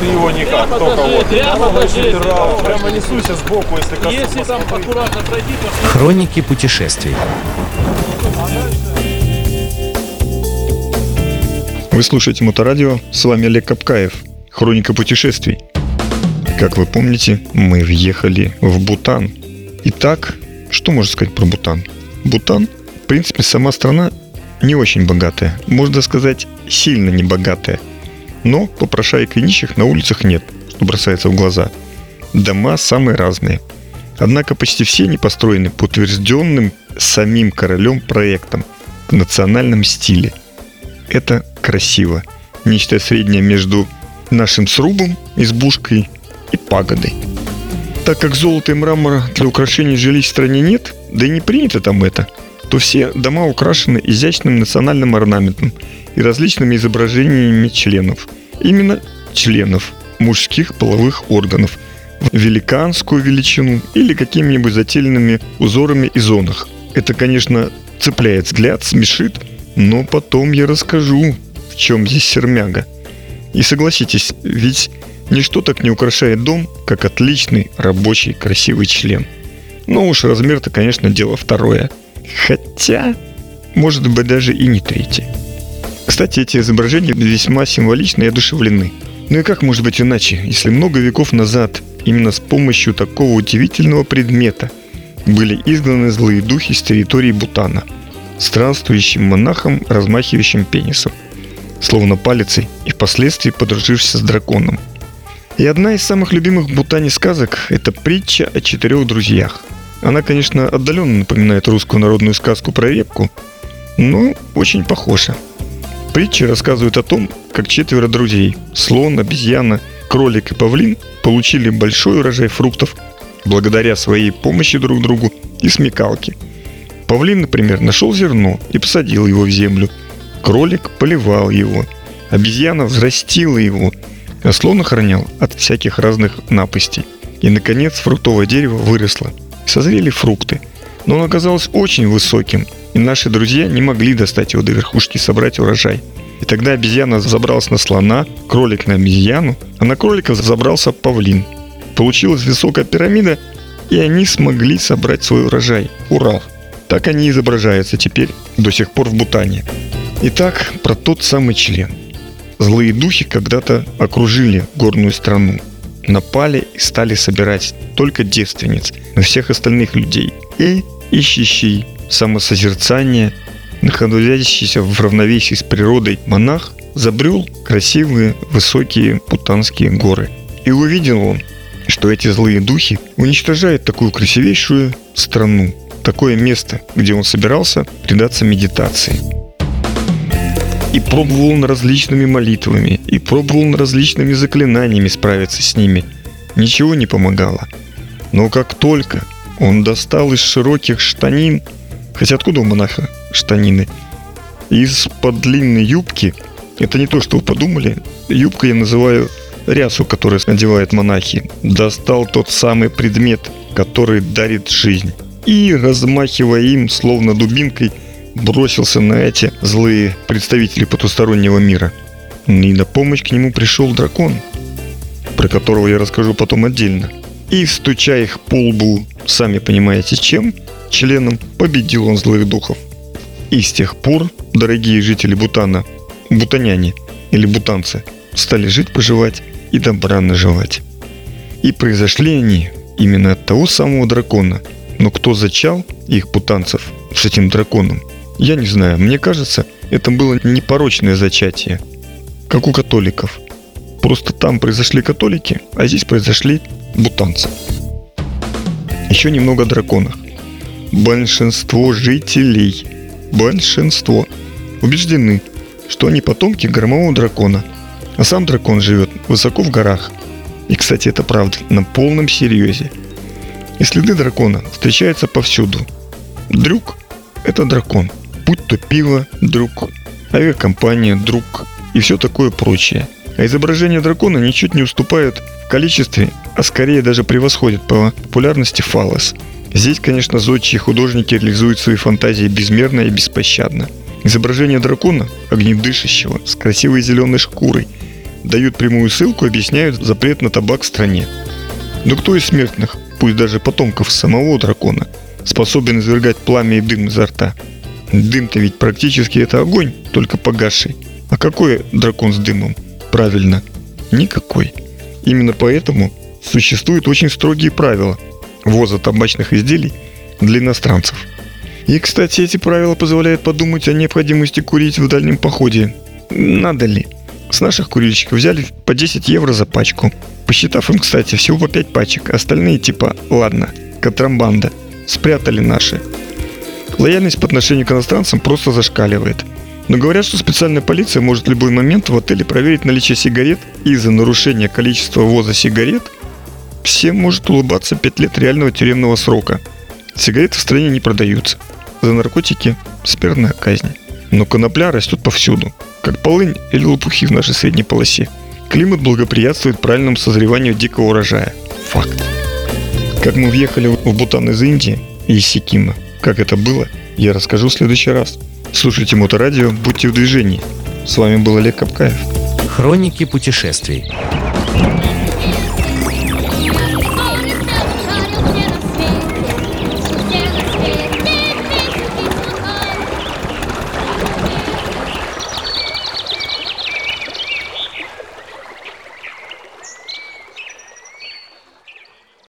Ты его никак, Прямо только вот. прямо несусь сбоку, если коснусь. Если там аккуратно пройти, то Хроники путешествий. Вы слушаете Моторадио, с вами Олег Капкаев, Хроника путешествий. Как вы помните, мы въехали в Бутан. Итак, что можно сказать про Бутан? Бутан, в принципе, сама страна не очень богатая, можно сказать, сильно не богатая. Но попрошаек и нищих на улицах нет, что бросается в глаза. Дома самые разные. Однако почти все они построены по утвержденным самим королем проектам в национальном стиле – это красиво. Нечто среднее между нашим срубом, избушкой и пагодой. Так как золота и мрамора для украшений жилищ в стране нет, да и не принято там это, то все дома украшены изящным национальным орнаментом и различными изображениями членов. Именно членов мужских половых органов в великанскую величину или какими-нибудь зательными узорами и зонах. Это, конечно, цепляет взгляд, смешит, но потом я расскажу, в чем здесь сермяга. И согласитесь, ведь ничто так не украшает дом, как отличный, рабочий, красивый член. Но уж размер-то, конечно, дело второе. Хотя, может быть, даже и не третье. Кстати, эти изображения весьма символичны и одушевлены. Ну и как может быть иначе, если много веков назад именно с помощью такого удивительного предмета были изгнаны злые духи с территории Бутана – странствующим монахом, размахивающим пенисом, словно палицей и впоследствии подружившись с драконом. И одна из самых любимых в Бутане сказок – это притча о четырех друзьях. Она, конечно, отдаленно напоминает русскую народную сказку про репку, но очень похожа. Притча рассказывает о том, как четверо друзей – слон, обезьяна, кролик и павлин – получили большой урожай фруктов благодаря своей помощи друг другу и смекалке – Павлин, например, нашел зерно и посадил его в землю. Кролик поливал его. Обезьяна взрастила его. А слон охранял от всяких разных напастей. И, наконец, фруктовое дерево выросло. Созрели фрукты. Но он оказался очень высоким, и наши друзья не могли достать его до верхушки и собрать урожай. И тогда обезьяна забралась на слона, кролик на обезьяну, а на кролика забрался павлин. Получилась высокая пирамида, и они смогли собрать свой урожай. Ура! Так они изображаются теперь до сих пор в Бутане. Итак, про тот самый член. Злые духи когда-то окружили горную страну, напали и стали собирать только девственниц, но всех остальных людей. И ищущий самосозерцание, находящийся в равновесии с природой монах, забрел красивые высокие путанские горы. И увидел он, что эти злые духи уничтожают такую красивейшую страну, такое место, где он собирался предаться медитации. И пробовал он различными молитвами, и пробовал он различными заклинаниями справиться с ними. Ничего не помогало. Но как только он достал из широких штанин, хотя откуда у монаха штанины, из-под длинной юбки, это не то, что вы подумали, юбка я называю рясу, которую одевают монахи, достал тот самый предмет, который дарит жизнь и, размахивая им, словно дубинкой, бросился на эти злые представители потустороннего мира. И на помощь к нему пришел дракон, про которого я расскажу потом отдельно. И, стуча их по лбу, сами понимаете чем, членом победил он злых духов. И с тех пор, дорогие жители Бутана, бутаняне или бутанцы, стали жить-поживать и добра наживать. И произошли они именно от того самого дракона – но кто зачал их путанцев с этим драконом, я не знаю. Мне кажется, это было непорочное зачатие, как у католиков. Просто там произошли католики, а здесь произошли бутанцы. Еще немного о драконах. Большинство жителей, большинство, убеждены, что они потомки громового дракона, а сам дракон живет высоко в горах. И, кстати, это правда, на полном серьезе – и следы дракона встречаются повсюду. Друг – это дракон. Будь то пиво, друг, авиакомпания, друг и все такое прочее. А изображение дракона ничуть не уступает в количестве, а скорее даже превосходит по популярности фалос. Здесь, конечно, зодчие художники реализуют свои фантазии безмерно и беспощадно. Изображение дракона, огнедышащего, с красивой зеленой шкурой, дают прямую ссылку, объясняют запрет на табак в стране. Но кто из смертных, пусть даже потомков самого дракона, способен извергать пламя и дым изо рта? Дым-то ведь практически это огонь, только погасший. А какой дракон с дымом? Правильно, никакой. Именно поэтому существуют очень строгие правила ввоза табачных изделий для иностранцев. И, кстати, эти правила позволяют подумать о необходимости курить в дальнем походе. Надо ли? С наших курильщиков взяли по 10 евро за пачку. Посчитав им, кстати, всего по 5 пачек. Остальные типа, ладно, контрабанда. Спрятали наши. Лояльность по отношению к иностранцам просто зашкаливает. Но говорят, что специальная полиция может в любой момент в отеле проверить наличие сигарет и из-за нарушения количества ввоза сигарет всем может улыбаться 5 лет реального тюремного срока. Сигареты в стране не продаются. За наркотики смертная казнь. Но конопля растет повсюду, как полынь или лопухи в нашей средней полосе. Климат благоприятствует правильному созреванию дикого урожая. Факт. Как мы въехали в Бутан из Индии и из Сикима, как это было, я расскажу в следующий раз. Слушайте Моторадио, будьте в движении. С вами был Олег Капкаев. Хроники путешествий.